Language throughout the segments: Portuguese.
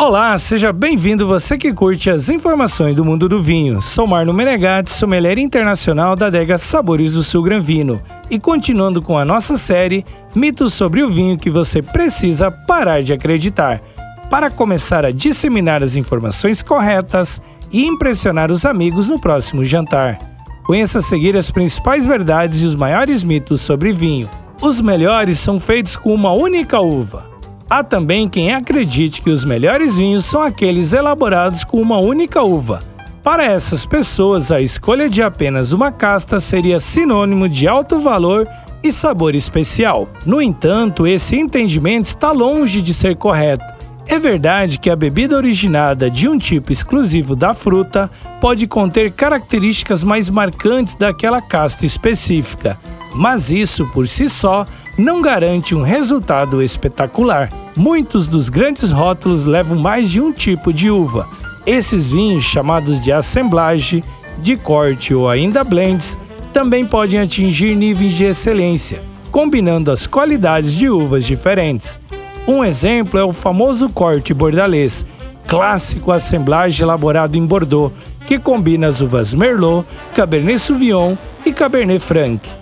Olá, seja bem-vindo você que curte as informações do mundo do vinho. Sou Marno Menegatti, sommelier internacional da adega Sabores do Sul Gran Vino. E continuando com a nossa série Mitos sobre o vinho que você precisa parar de acreditar. Para começar a disseminar as informações corretas e impressionar os amigos no próximo jantar. Conheça a seguir as principais verdades e os maiores mitos sobre vinho. Os melhores são feitos com uma única uva. Há também quem acredite que os melhores vinhos são aqueles elaborados com uma única uva. Para essas pessoas, a escolha de apenas uma casta seria sinônimo de alto valor e sabor especial. No entanto, esse entendimento está longe de ser correto. É verdade que a bebida originada de um tipo exclusivo da fruta pode conter características mais marcantes daquela casta específica, mas isso por si só não garante um resultado espetacular. Muitos dos grandes rótulos levam mais de um tipo de uva. Esses vinhos, chamados de assemblage, de corte ou ainda blends, também podem atingir níveis de excelência, combinando as qualidades de uvas diferentes. Um exemplo é o famoso corte bordalês, clássico assemblage elaborado em Bordeaux, que combina as uvas Merlot, Cabernet Sauvignon e Cabernet Franc.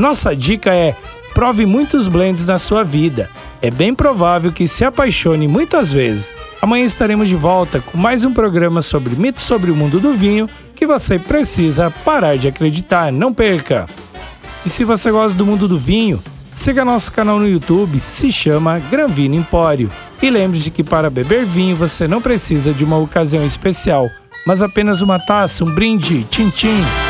Nossa dica é prove muitos blends na sua vida. É bem provável que se apaixone muitas vezes. Amanhã estaremos de volta com mais um programa sobre mitos sobre o mundo do vinho que você precisa parar de acreditar. Não perca! E se você gosta do mundo do vinho, siga nosso canal no YouTube, se chama Granvino Empório. E lembre-se que para beber vinho você não precisa de uma ocasião especial, mas apenas uma taça, um brinde, tchim-tchim.